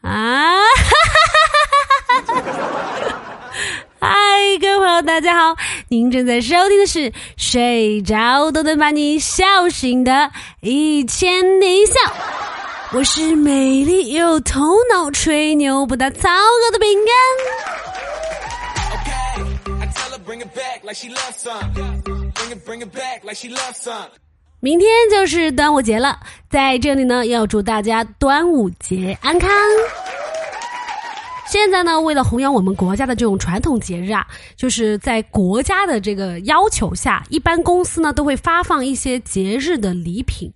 啊！嗨，各位朋友，大家好！您正在收听的是睡着都能把你笑醒的一千一笑，我是美丽又头脑吹牛不打草稿的饼干。明天就是端午节了，在这里呢，要祝大家端午节安康。现在呢，为了弘扬我们国家的这种传统节日啊，就是在国家的这个要求下，一般公司呢都会发放一些节日的礼品。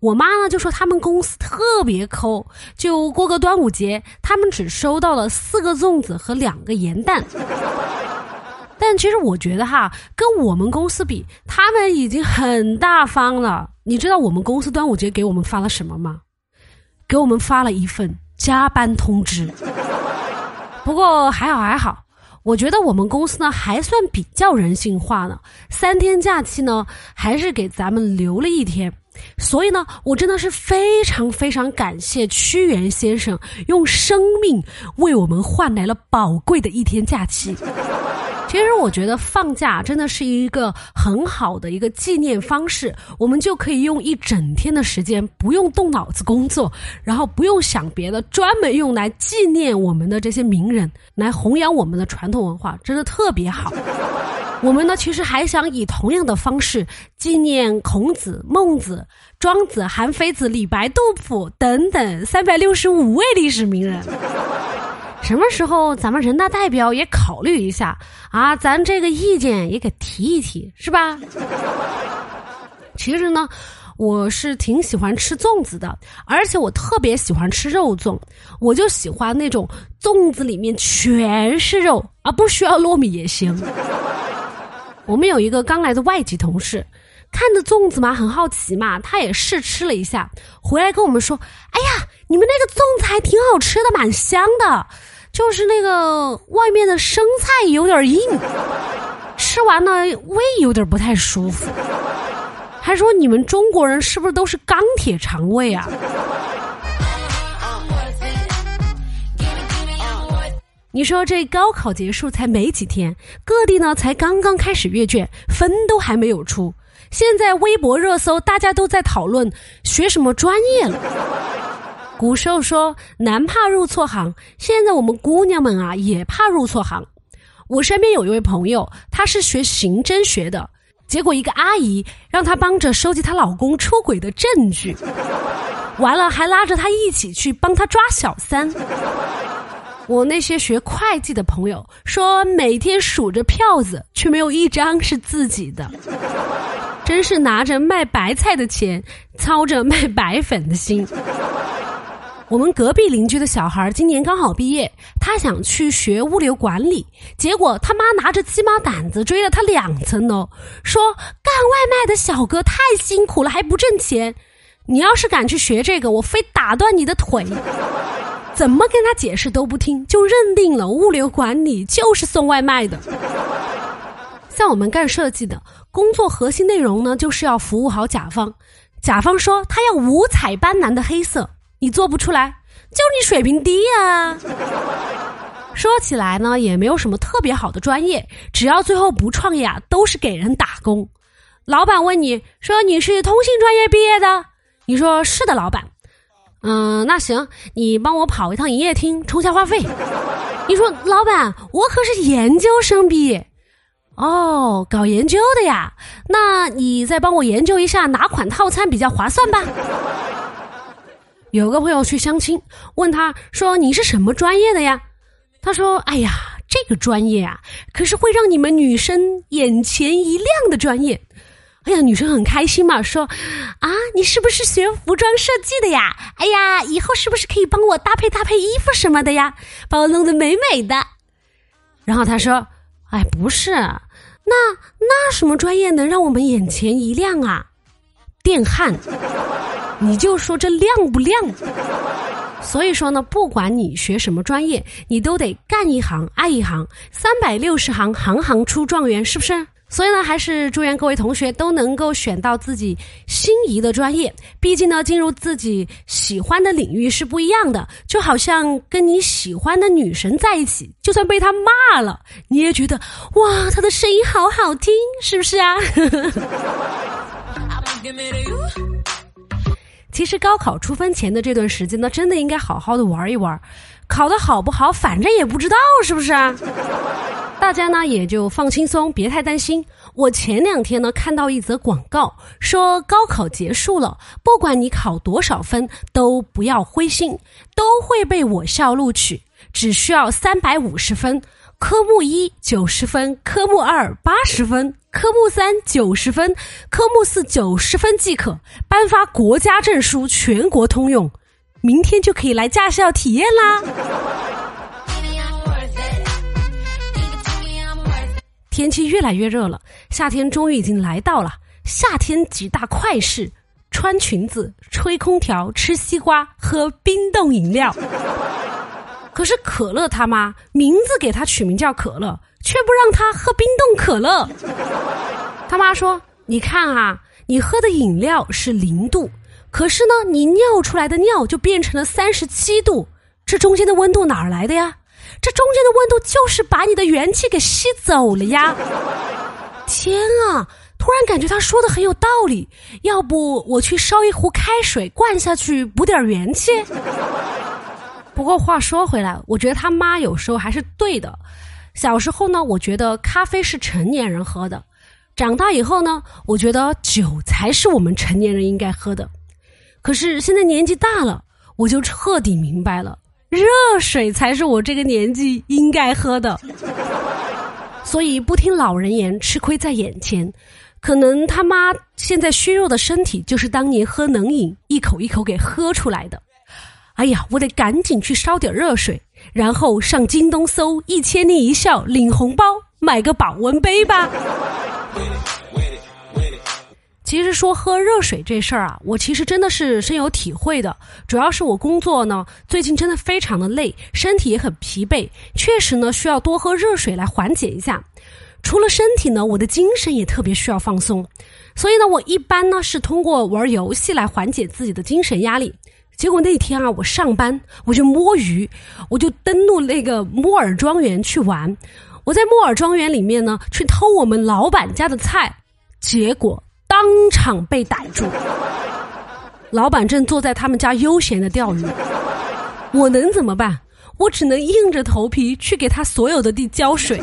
我妈呢就说他们公司特别抠，就过个端午节，他们只收到了四个粽子和两个盐蛋。但其实我觉得哈，跟我们公司比，他们已经很大方了。你知道我们公司端午节给我们发了什么吗？给我们发了一份加班通知。不过还好还好，我觉得我们公司呢还算比较人性化呢。三天假期呢，还是给咱们留了一天。所以呢，我真的是非常非常感谢屈原先生用生命为我们换来了宝贵的一天假期。其实我觉得放假真的是一个很好的一个纪念方式，我们就可以用一整天的时间，不用动脑子工作，然后不用想别的，专门用来纪念我们的这些名人，来弘扬我们的传统文化，真的特别好。我们呢，其实还想以同样的方式纪念孔子、孟子、庄子、韩非子、李白、杜甫等等三百六十五位历史名人。什么时候咱们人大代表也考虑一下啊？咱这个意见也给提一提，是吧？其实呢，我是挺喜欢吃粽子的，而且我特别喜欢吃肉粽，我就喜欢那种粽子里面全是肉，啊，不需要糯米也行。我们有一个刚来的外籍同事，看着粽子嘛，很好奇嘛，他也试吃了一下，回来跟我们说：“哎呀，你们那个粽子还挺好吃的，蛮香的。”就是那个外面的生菜有点硬，吃完了胃有点不太舒服。还说你们中国人是不是都是钢铁肠胃啊？你说这高考结束才没几天，各地呢才刚刚开始阅卷，分都还没有出，现在微博热搜大家都在讨论学什么专业了。古时候说男怕入错行，现在我们姑娘们啊也怕入错行。我身边有一位朋友，她是学刑侦学的，结果一个阿姨让她帮着收集她老公出轨的证据，完了还拉着她一起去帮他抓小三。我那些学会计的朋友说，每天数着票子，却没有一张是自己的，真是拿着卖白菜的钱，操着卖白粉的心。我们隔壁邻居的小孩今年刚好毕业，他想去学物流管理，结果他妈拿着鸡毛掸子追了他两层楼，说干外卖的小哥太辛苦了，还不挣钱。你要是敢去学这个，我非打断你的腿！怎么跟他解释都不听，就认定了物流管理就是送外卖的。像我们干设计的，工作核心内容呢，就是要服务好甲方。甲方说他要五彩斑斓的黑色。你做不出来，就你水平低呀。说起来呢，也没有什么特别好的专业，只要最后不创业啊，都是给人打工。老板问你说你是通信专业毕业的，你说是的，老板。嗯，那行，你帮我跑一趟营业厅充下话费。你说老板，我可是研究生毕业。哦，搞研究的呀，那你再帮我研究一下哪款套餐比较划算吧。有个朋友去相亲，问他说：“你是什么专业的呀？”他说：“哎呀，这个专业啊，可是会让你们女生眼前一亮的专业。”哎呀，女生很开心嘛，说：“啊，你是不是学服装设计的呀？哎呀，以后是不是可以帮我搭配搭配衣服什么的呀，把我弄得美美的？”然后他说：“哎，不是，那那什么专业能让我们眼前一亮啊？电焊。”你就说这亮不亮？所以说呢，不管你学什么专业，你都得干一行爱一行，三百六十行，行行出状元，是不是？所以呢，还是祝愿各位同学都能够选到自己心仪的专业。毕竟呢，进入自己喜欢的领域是不一样的。就好像跟你喜欢的女神在一起，就算被她骂了，你也觉得哇，她的声音好好听，是不是啊？其实高考出分前的这段时间呢，真的应该好好的玩一玩。考得好不好，反正也不知道，是不是啊？大家呢也就放轻松，别太担心。我前两天呢看到一则广告，说高考结束了，不管你考多少分，都不要灰心，都会被我校录取，只需要三百五十分，科目一九十分，科目二八十分，科目三九十分，科目四九十分即可颁发国家证书，全国通用。明天就可以来驾校体验啦！天气越来越热了，夏天终于已经来到了。夏天几大快事：穿裙子、吹空调、吃西瓜、喝冰冻饮料。可是可乐他妈名字给他取名叫可乐，却不让他喝冰冻可乐。他妈说：“你看啊，你喝的饮料是零度。”可是呢，你尿出来的尿就变成了三十七度，这中间的温度哪儿来的呀？这中间的温度就是把你的元气给吸走了呀！天啊，突然感觉他说的很有道理，要不我去烧一壶开水灌下去补点元气？不过话说回来，我觉得他妈有时候还是对的。小时候呢，我觉得咖啡是成年人喝的；长大以后呢，我觉得酒才是我们成年人应该喝的。可是现在年纪大了，我就彻底明白了，热水才是我这个年纪应该喝的。所以不听老人言，吃亏在眼前。可能他妈现在虚弱的身体，就是当年喝冷饮一口一口给喝出来的。哎呀，我得赶紧去烧点热水，然后上京东搜“一千零一笑”领红包，买个保温杯吧。其实说喝热水这事儿啊，我其实真的是深有体会的。主要是我工作呢，最近真的非常的累，身体也很疲惫，确实呢需要多喝热水来缓解一下。除了身体呢，我的精神也特别需要放松，所以呢，我一般呢是通过玩游戏来缓解自己的精神压力。结果那天啊，我上班我就摸鱼，我就登录那个摩尔庄园去玩。我在摩尔庄园里面呢，去偷我们老板家的菜，结果。当场被逮住，老板正坐在他们家悠闲的钓鱼，我能怎么办？我只能硬着头皮去给他所有的地浇水。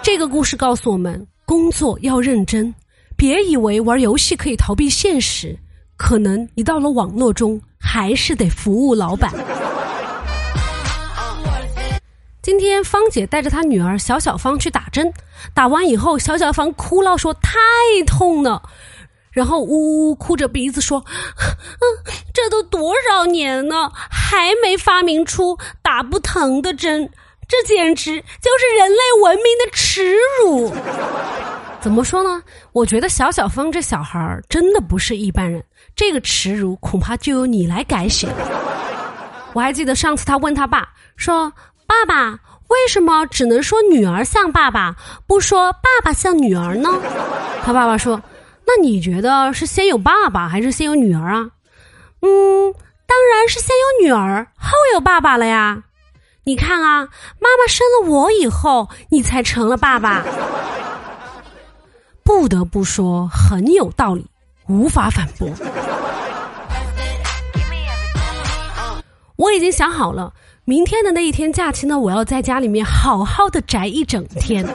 这个故事告诉我们，工作要认真，别以为玩游戏可以逃避现实，可能你到了网络中还是得服务老板。今天芳姐带着她女儿小小芳去打针，打完以后，小小芳哭了，说太痛了，然后呜呜哭着鼻子说：“嗯，这都多少年了，还没发明出打不疼的针，这简直就是人类文明的耻辱。”怎么说呢？我觉得小小芳这小孩儿真的不是一般人，这个耻辱恐怕就由你来改写了。我还记得上次他问他爸说。爸爸，为什么只能说女儿像爸爸，不说爸爸像女儿呢？他爸爸说：“那你觉得是先有爸爸还是先有女儿啊？”嗯，当然是先有女儿后有爸爸了呀。你看啊，妈妈生了我以后，你才成了爸爸。不得不说很有道理，无法反驳。我已经想好了。明天的那一天假期呢，我要在家里面好好的宅一整天，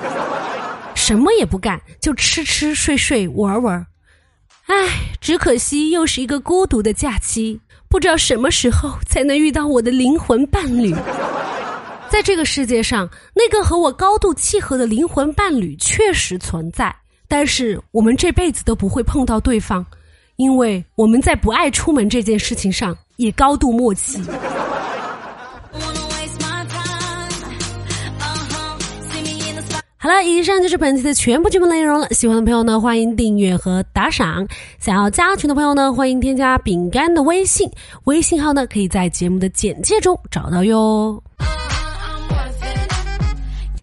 什么也不干，就吃吃睡睡玩玩。唉，只可惜又是一个孤独的假期，不知道什么时候才能遇到我的灵魂伴侣。在这个世界上，那个和我高度契合的灵魂伴侣确实存在，但是我们这辈子都不会碰到对方，因为我们在不爱出门这件事情上也高度默契。好了，以上就是本期的全部节目内容了。喜欢的朋友呢，欢迎订阅和打赏。想要加群的朋友呢，欢迎添加饼干的微信，微信号呢可以在节目的简介中找到哟。